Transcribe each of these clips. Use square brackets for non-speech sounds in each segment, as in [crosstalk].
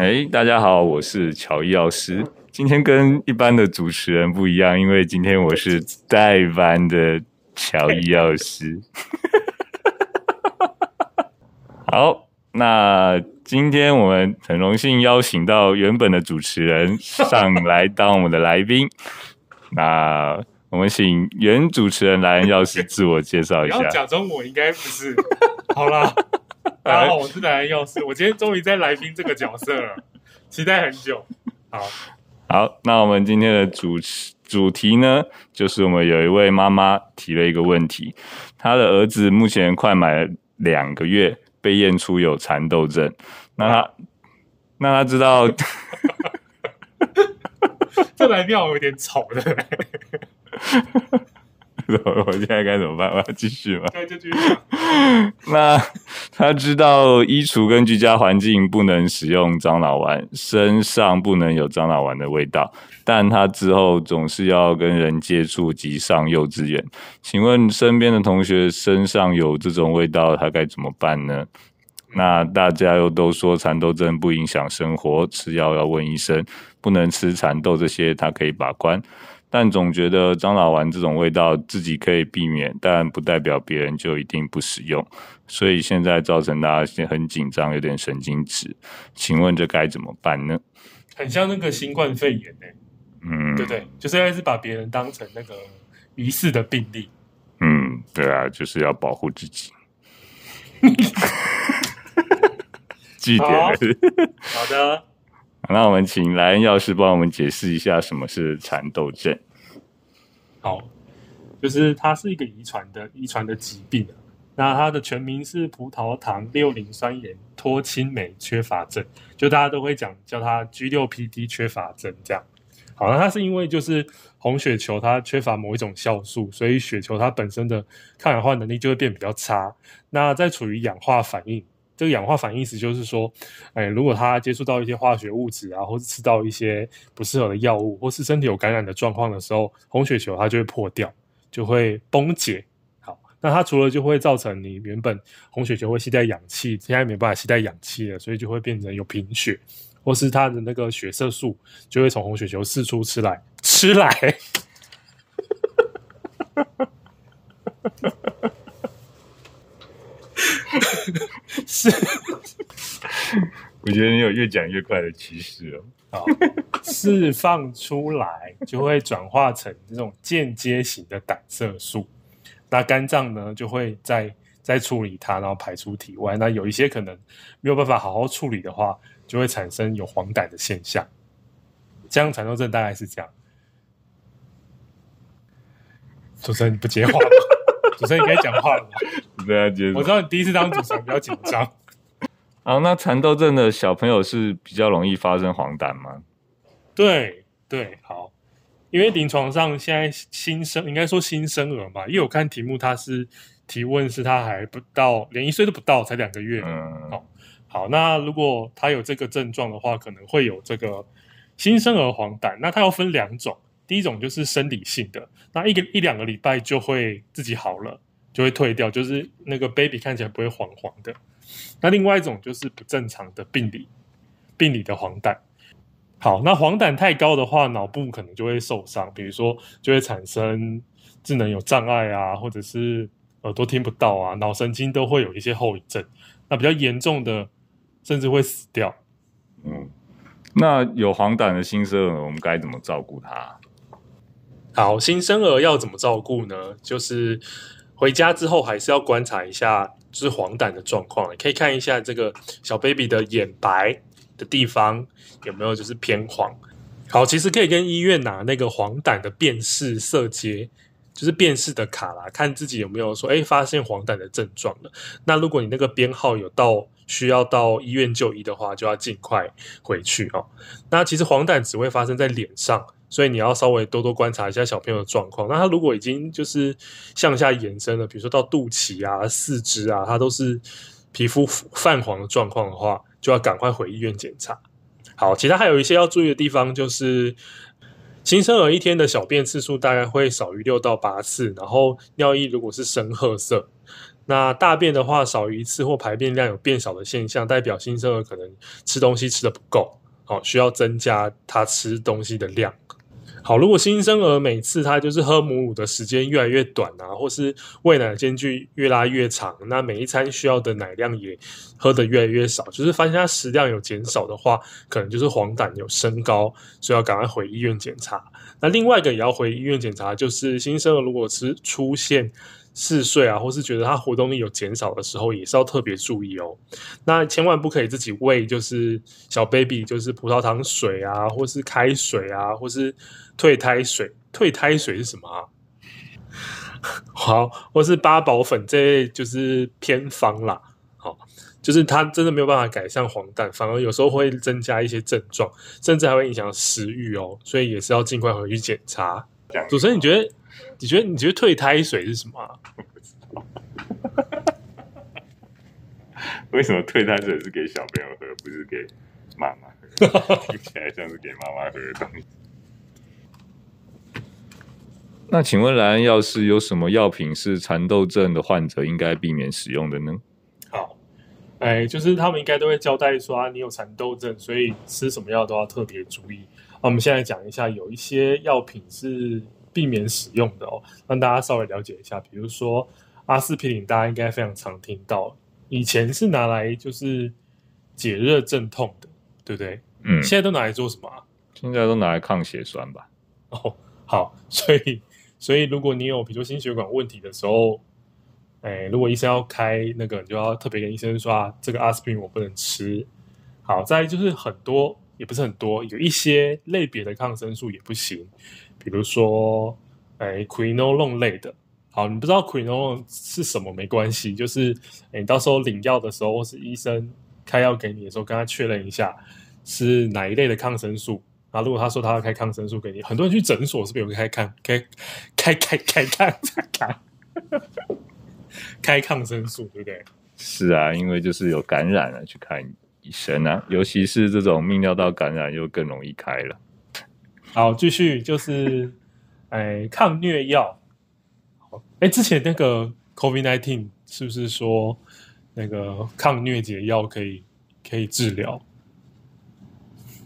哎，大家好，我是乔医药师。今天跟一般的主持人不一样，因为今天我是代班的乔医药师。[laughs] 好，那今天我们很荣幸邀请到原本的主持人上来当我们的来宾。[laughs] 那我们请原主持人莱恩药师自我介绍一下。假装我应该不是。好啦，大家好，我是莱恩药师。我今天终于在来宾这个角色了，期待很久。好，好，那我们今天的主持主题呢，就是我们有一位妈妈提了一个问题，她的儿子目前快满了两个月，被验出有蚕豆症。那他，那他知道。[laughs] 这来庙有点吵的，我现在该怎么办？我要继续吗？对，就继续。[laughs] 那他知道衣橱跟居家环境不能使用樟脑丸，身上不能有樟脑丸的味道，但他之后总是要跟人接触及上幼稚园。请问身边的同学身上有这种味道，他该怎么办呢？那大家又都说蚕豆症不影响生活，吃药要问医生，不能吃蚕豆这些，他可以把关。但总觉得樟脑丸这种味道自己可以避免，但不代表别人就一定不使用。所以现在造成大家很紧张，有点神经质。请问这该怎么办呢？很像那个新冠肺炎呢、欸，嗯，对对，就是还是把别人当成那个疑似的病例。嗯，对啊，就是要保护自己。[laughs] 记点好，[laughs] 好的。那我们请莱恩药师帮我们解释一下什么是蚕豆症。好，就是它是一个遗传的遗传的疾病。那它的全名是葡萄糖六磷酸盐脱氢酶缺乏症，就大家都会讲叫它 G6PD 缺乏症这样。好，那它是因为就是红血球它缺乏某一种酵素，所以血球它本身的抗氧化能力就会变比较差。那在处于氧化反应。这个氧化反应意思就是说，哎，如果他接触到一些化学物质啊，或是吃到一些不适合的药物，或是身体有感染的状况的时候，红血球它就会破掉，就会崩解。好，那它除了就会造成你原本红血球会携带氧气，现在没办法携带氧气了，所以就会变成有贫血，或是它的那个血色素就会从红血球四处吃来吃来。[laughs] 是，我觉得你有越讲越快的趋势哦。好，释放出来就会转化成这种间接型的胆色素，那肝脏呢就会在在处理它，然后排出体外。那有一些可能没有办法好好处理的话，就会产生有黄疸的现象。这样蚕豆症大概是这样。主持人你不接话吗？主持人你可以讲话了吗？[laughs] 我知道你第一次当主持人比较紧张。[laughs] 啊，那蚕豆症的小朋友是比较容易发生黄疸吗？对对，好，因为临床上现在新生应该说新生儿嘛，因为我看题目他是提问是他还不到连一岁都不到，才两个月。嗯，好，好，那如果他有这个症状的话，可能会有这个新生儿黄疸。那它要分两种，第一种就是生理性的，那一个一两个礼拜就会自己好了。就会退掉，就是那个 baby 看起来不会黄黄的。那另外一种就是不正常的病理，病理的黄疸。好，那黄疸太高的话，脑部可能就会受伤，比如说就会产生智能有障碍啊，或者是耳朵听不到啊，脑神经都会有一些后遗症。那比较严重的，甚至会死掉。嗯，那有黄疸的新生儿，我们该怎么照顾他？好，新生儿要怎么照顾呢？就是。回家之后还是要观察一下，就是黄疸的状况，可以看一下这个小 baby 的眼白的地方有没有就是偏黄。好，其实可以跟医院拿那个黄疸的辨识色阶，就是辨识的卡啦，看自己有没有说，哎，发现黄疸的症状了。那如果你那个编号有到需要到医院就医的话，就要尽快回去哦。那其实黄疸只会发生在脸上。所以你要稍微多多观察一下小朋友的状况。那他如果已经就是向下延伸了，比如说到肚脐啊、四肢啊，他都是皮肤泛黄的状况的话，就要赶快回医院检查。好，其他还有一些要注意的地方，就是新生儿一天的小便次数大概会少于六到八次，然后尿液如果是深褐色，那大便的话少于一次或排便量有变少的现象，代表新生儿可能吃东西吃的不够，好，需要增加他吃东西的量。好，如果新生儿每次他就是喝母乳的时间越来越短啊，或是喂奶的间距越拉越长，那每一餐需要的奶量也喝得越来越少，就是发现他食量有减少的话，可能就是黄疸有升高，所以要赶快回医院检查。那另外一个也要回医院检查，就是新生儿如果是出现嗜睡啊，或是觉得他活动力有减少的时候，也是要特别注意哦。那千万不可以自己喂，就是小 baby，就是葡萄糖水啊，或是开水啊，或是退胎水。退胎水是什么啊？[laughs] 好，或是八宝粉这类就是偏方啦。好，就是它真的没有办法改善黄疸，反而有时候会增加一些症状，甚至还会影响食欲哦。所以也是要尽快回去检查。主持人，你觉得？你觉得你觉得退胎水是什么不知道。[laughs] 为什么退胎水是给小朋友喝，不是给妈妈喝？[laughs] 听起来像是给妈妈喝的东西。那请问莱恩药师有什么药品是蚕豆症的患者应该避免使用的呢？好，哎，就是他们应该都会交代说啊，你有蚕豆症，所以吃什么药都要特别注意。那我们现在讲一下，有一些药品是。避免使用的哦，让大家稍微了解一下。比如说阿司匹林，大家应该非常常听到，以前是拿来就是解热镇痛的，对不对？嗯。现在都拿来做什么啊？现在都拿来抗血栓吧。哦，好，所以所以如果你有比如说心血管问题的时候，哎，如果医生要开那个，你就要特别跟医生说啊，这个阿司匹林我不能吃。好，再就是很多也不是很多，有一些类别的抗生素也不行。比如说，哎，Quinolone 类的，好，你不知道 Quinolone 是什么没关系，就是你到时候领药的时候，或是医生开药给你的时候，跟他确认一下是哪一类的抗生素。啊如果他说他要开抗生素给你，很多人去诊所是不是有开抗开开开开 [laughs] 开开开抗生素，对不对？是啊，因为就是有感染了去看医生啊，尤其是这种泌尿道感染又更容易开了。好，继续就是，哎，抗疟药。哎，之前那个 COVID-19 是不是说那个抗疟疾药可以可以治疗？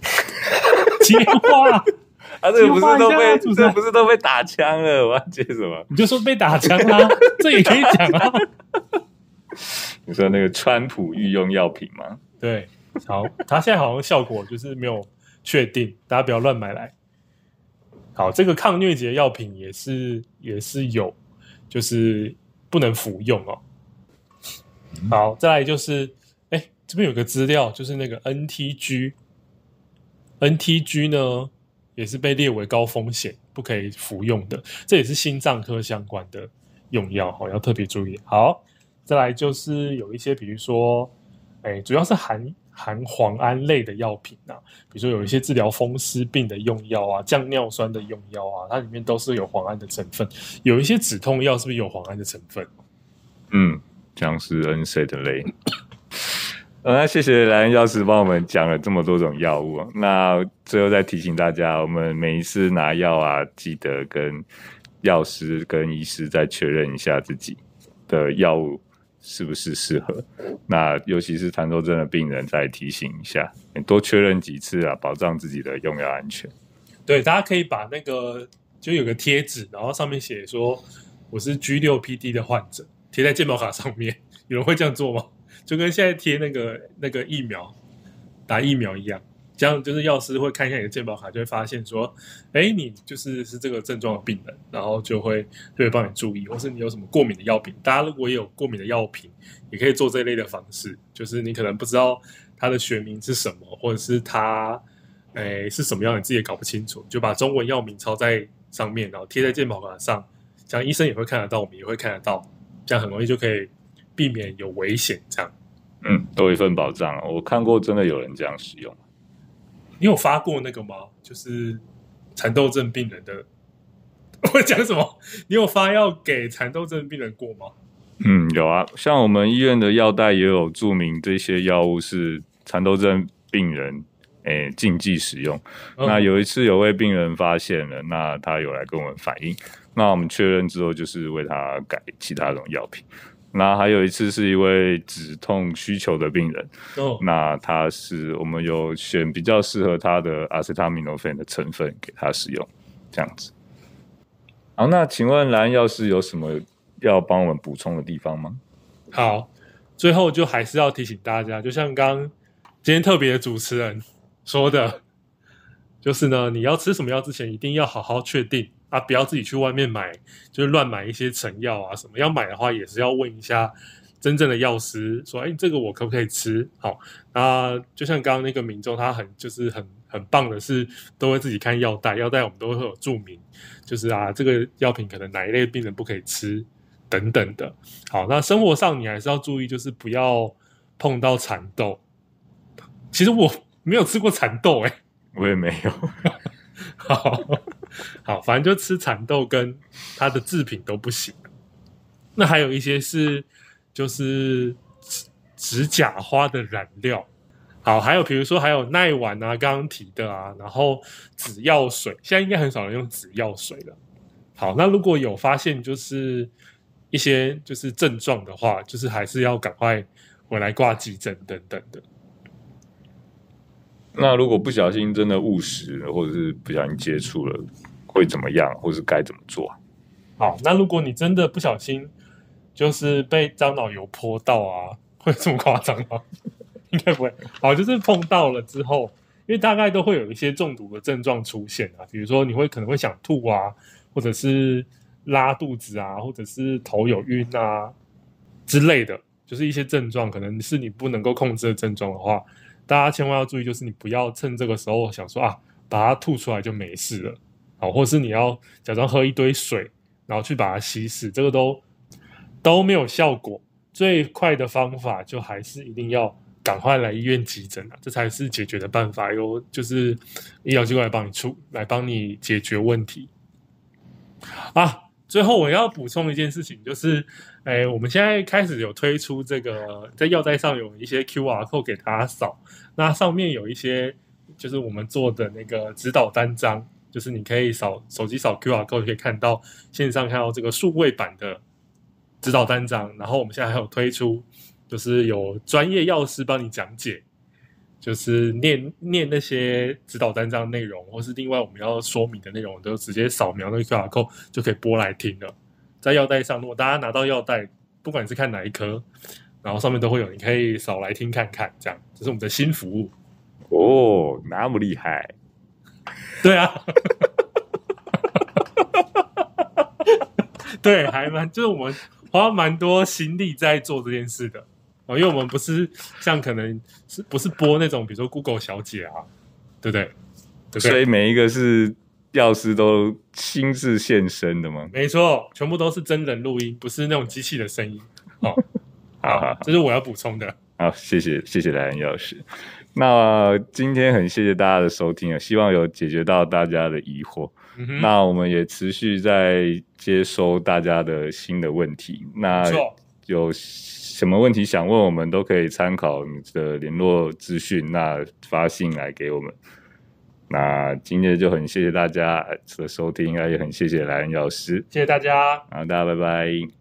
[laughs] 接话，[laughs] 啊，这个不是都被这不是都被打枪了？我要接什么？你就说被打枪啊，[laughs] 这也可以讲啊。你说那个川普御用药品吗？对，好，它现在好像效果就是没有确定，大家不要乱买来。好，这个抗疟疾的药品也是也是有，就是不能服用哦。好，再来就是，哎，这边有个资料，就是那个 NTG，NTG 呢也是被列为高风险，不可以服用的。这也是心脏科相关的用药，好，要特别注意。好，再来就是有一些，比如说，哎，主要是含。含磺胺类的药品啊，比如说有一些治疗风湿病的用药啊，降尿酸的用药啊，它里面都是有磺胺的成分。有一些止痛药是不是有磺胺的成分？嗯，僵尸 N C 的类。呃，那谢谢莱恩药师帮我们讲了这么多种药物。那最后再提醒大家，我们每一次拿药啊，记得跟药师跟医师再确认一下自己的药物。是不是适合？那尤其是痰多症的病人，再提醒一下，你多确认几次啊，保障自己的用药安全。对，大家可以把那个就有个贴纸，然后上面写说我是 G6PD 的患者，贴在健保卡上面。[laughs] 有人会这样做吗？就跟现在贴那个那个疫苗打疫苗一样。这样就是药师会看一下你的健保卡，就会发现说，哎，你就是是这个症状的病人，然后就会就会帮你注意，或是你有什么过敏的药品。大家如果也有过敏的药品，也可以做这一类的方式，就是你可能不知道它的学名是什么，或者是它哎是什么样，你自己也搞不清楚，就把中文药名抄在上面，然后贴在健保卡上，这样医生也会看得到，我们也会看得到，这样很容易就可以避免有危险。这样，嗯，多一份保障。我看过真的有人这样使用。你有发过那个吗？就是蚕豆症病人的，[laughs] 我讲什么？你有发药给蚕豆症病人过吗？嗯，有啊，像我们医院的药袋也有注明这些药物是蚕豆症病人诶禁忌使用。嗯。那有一次有位病人发现了，那他有来跟我们反映，那我们确认之后就是为他改其他种药品。那还有一次是一位止痛需求的病人，哦，那他是我们有选比较适合他的阿司他米诺芬的成分给他使用，这样子。好，那请问蓝药师有什么要帮我们补充的地方吗？好，最后就还是要提醒大家，就像刚刚今天特别的主持人说的，就是呢，你要吃什么药之前，一定要好好确定。啊，不要自己去外面买，就是乱买一些成药啊什么。要买的话，也是要问一下真正的药师，说，哎，这个我可不可以吃？好，那就像刚刚那个民众，他很就是很很棒的是，都会自己看药袋，药袋我们都会有注明，就是啊，这个药品可能哪一类病人不可以吃等等的。好，那生活上你还是要注意，就是不要碰到蚕豆。其实我没有吃过蚕豆，哎，我也没有。[laughs] 好。好，反正就吃蚕豆跟它的制品都不行。那还有一些是就是指指甲花的染料。好，还有比如说还有奈烷啊，刚刚提的啊，然后紫药水，现在应该很少人用紫药水了。好，那如果有发现就是一些就是症状的话，就是还是要赶快回来挂急诊等等的。那如果不小心真的误食，或者是不小心接触了，会怎么样，或是该怎么做？好，那如果你真的不小心，就是被樟脑油泼到啊，会这么夸张吗？[laughs] 应该不会。好，就是碰到了之后，因为大概都会有一些中毒的症状出现啊，比如说你会可能会想吐啊，或者是拉肚子啊，或者是头有晕啊之类的，就是一些症状，可能是你不能够控制的症状的话。大家千万要注意，就是你不要趁这个时候想说啊，把它吐出来就没事了，好，或是你要假装喝一堆水，然后去把它稀释，这个都都没有效果。最快的方法就还是一定要赶快来医院急诊啊，这才是解决的办法。有就是医疗机构来帮你出，来帮你解决问题啊。最后我要补充一件事情，就是，哎，我们现在开始有推出这个，在药袋上有一些 QR code 给大家扫，那上面有一些就是我们做的那个指导单张，就是你可以扫手机扫 QR code 可以看到线上看到这个数位版的指导单张，然后我们现在还有推出，就是有专业药师帮你讲解。就是念念那些指导单张内容，或是另外我们要说明的内容，都直接扫描那个 QR code 就可以播来听了。在药袋上，如果大家拿到药袋，不管是看哪一科，然后上面都会有，你可以扫来听看看。这样，这是我们的新服务。哦，那么厉害？[laughs] 对啊，[laughs] 对，还蛮就是我们花蛮多心力在做这件事的。哦，因为我们不是像可能是不是播那种，比如说 Google 小姐啊，对不对？对不对？所以每一个是药师都亲自现身的吗？没错，全部都是真人录音，不是那种机器的声音。哦，[laughs] 好，好，好，这是我要补充的。好，谢谢，谢谢莱恩药师。那今天很谢谢大家的收听啊，希望有解决到大家的疑惑。嗯。那我们也持续在接收大家的新的问题。那有。什么问题想问我们，都可以参考你的联络资讯，那发信来给我们。那今天就很谢谢大家的收听，也很谢谢莱恩老师，谢谢大家，好，大家拜拜。